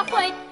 花会。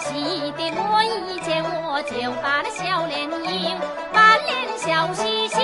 喜的我一见我就把那笑脸迎，满脸笑嘻嘻。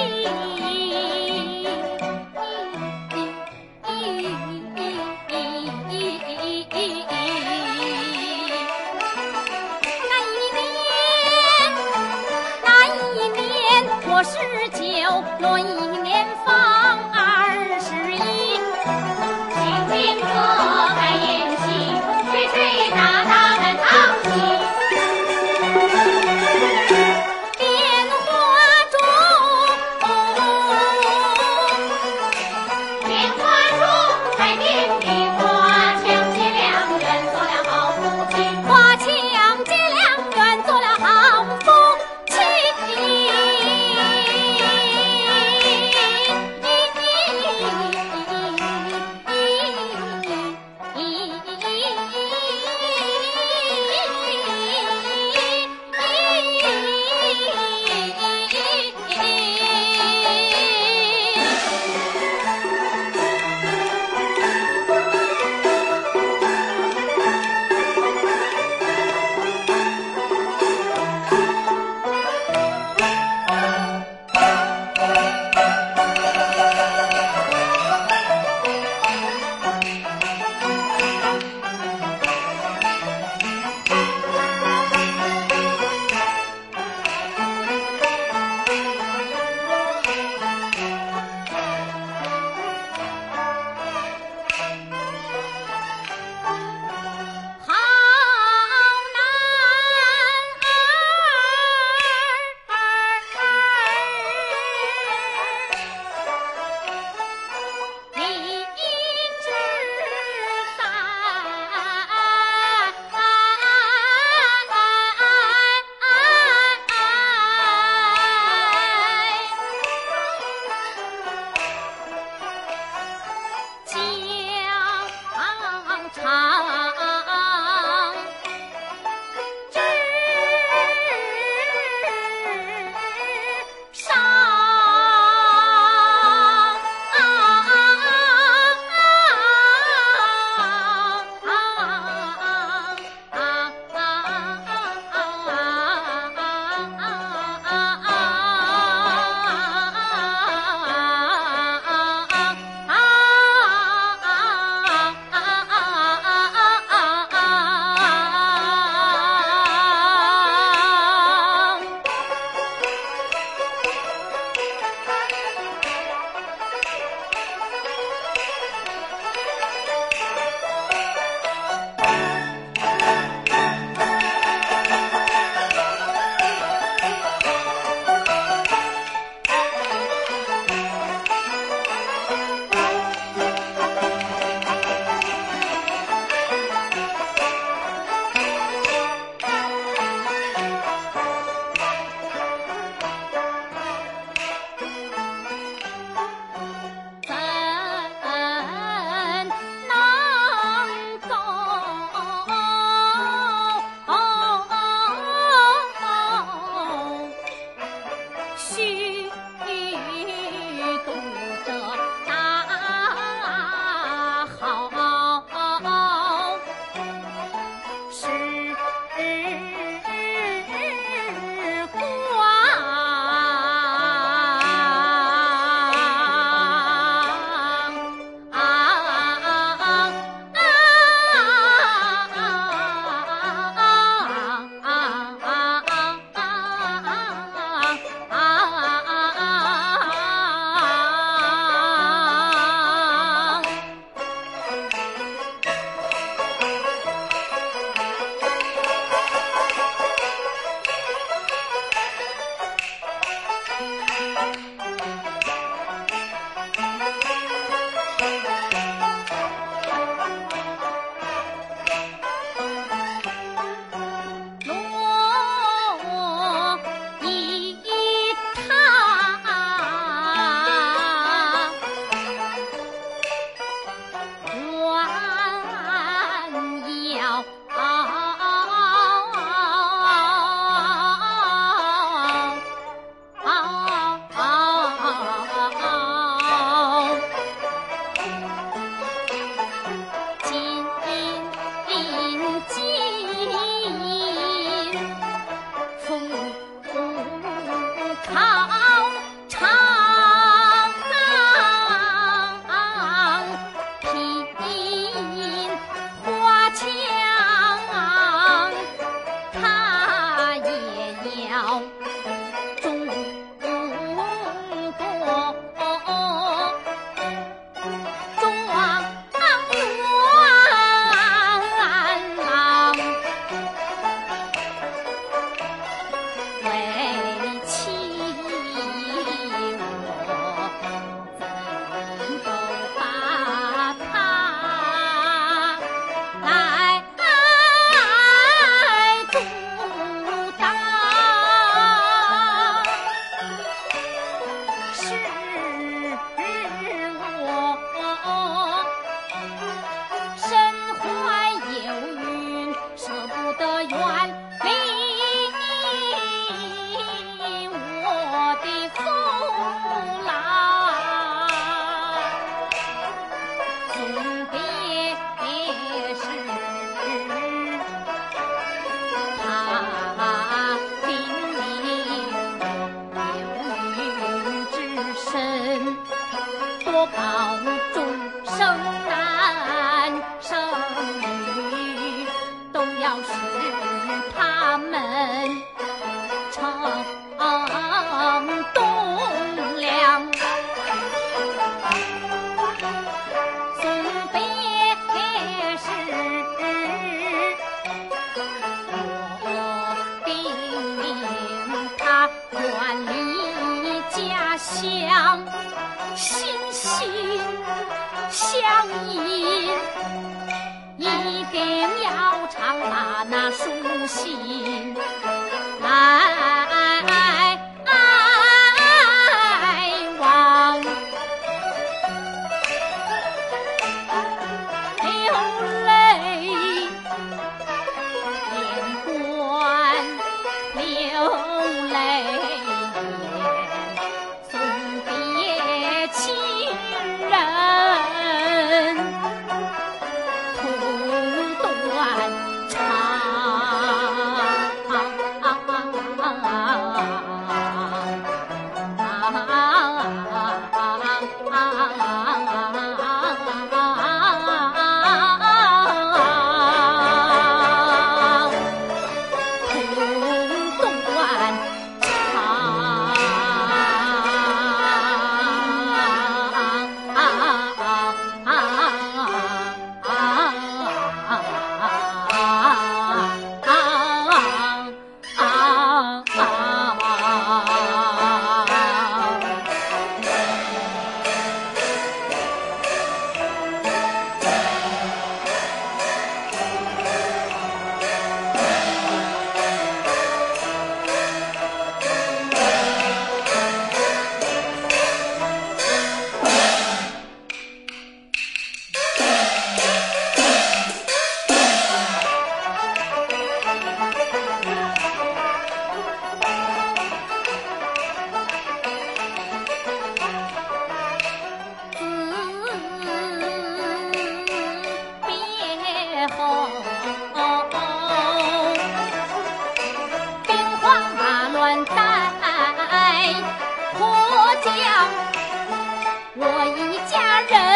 我一家人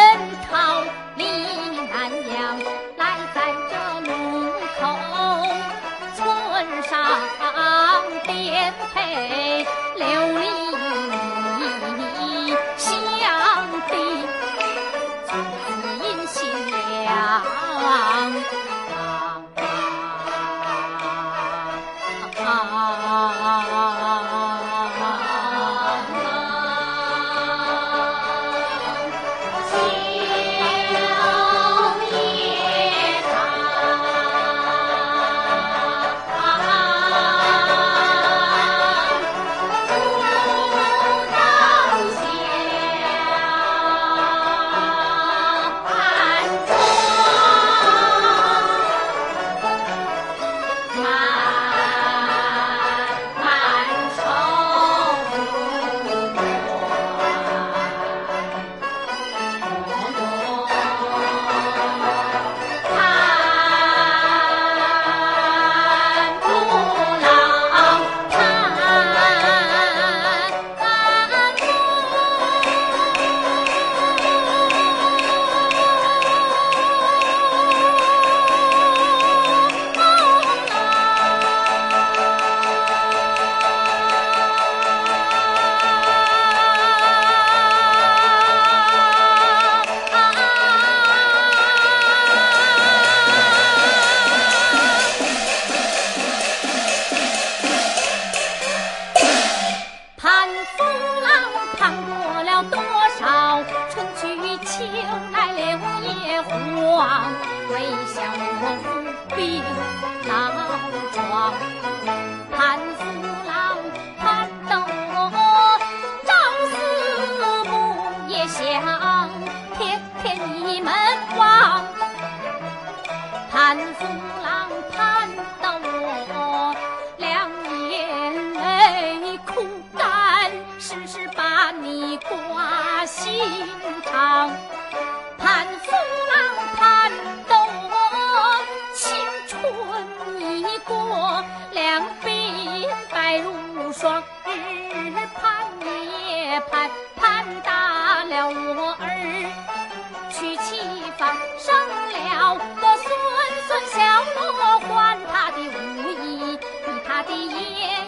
的爷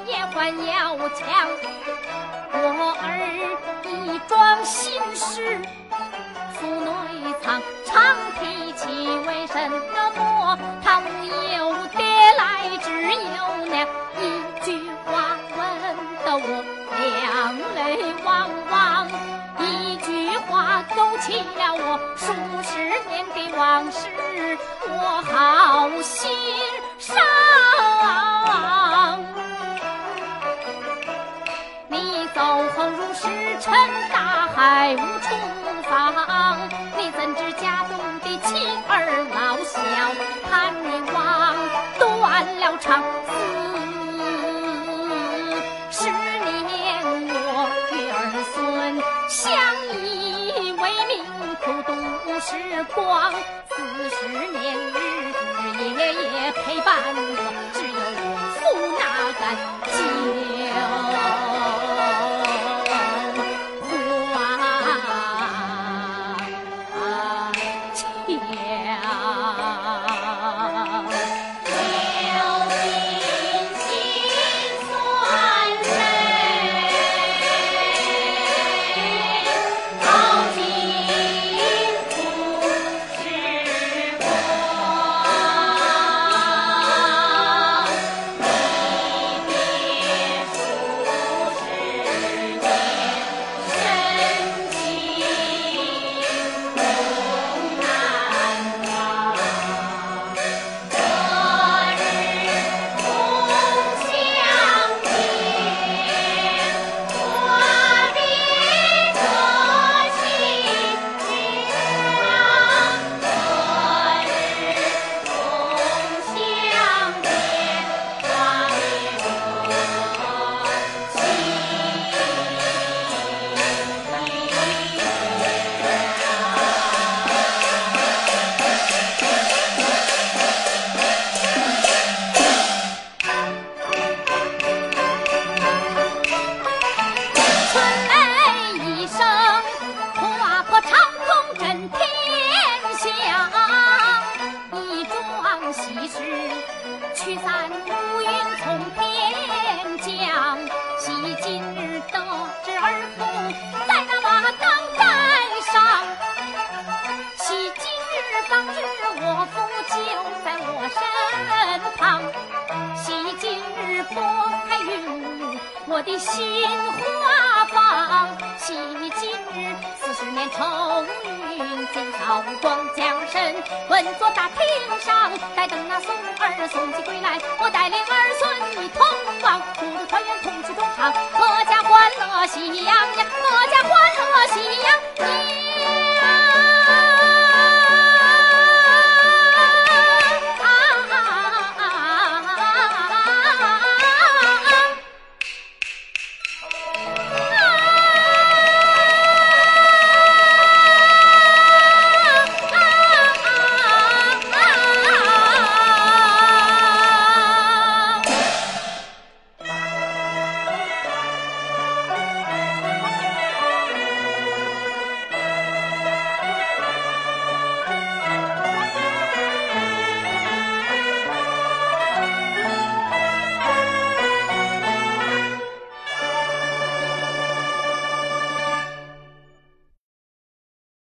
爷还要强。我儿一桩心事，腹内藏，常提起为什么？他无有爹来，只有娘，一句话问得我两泪汪汪，一句话勾起了我数十年的往事，我好心长子，十年我与儿孙相依为命，苦读时光。四十年日日夜夜陪伴驱散乌云从天。我的心花放，喜你今日四十年愁云尽，扫光将身，稳坐大厅上，待等那孙儿送起归来，我带领儿孙一同往，五路团圆同去中唱，阖家欢乐喜洋洋，阖家欢乐喜洋洋。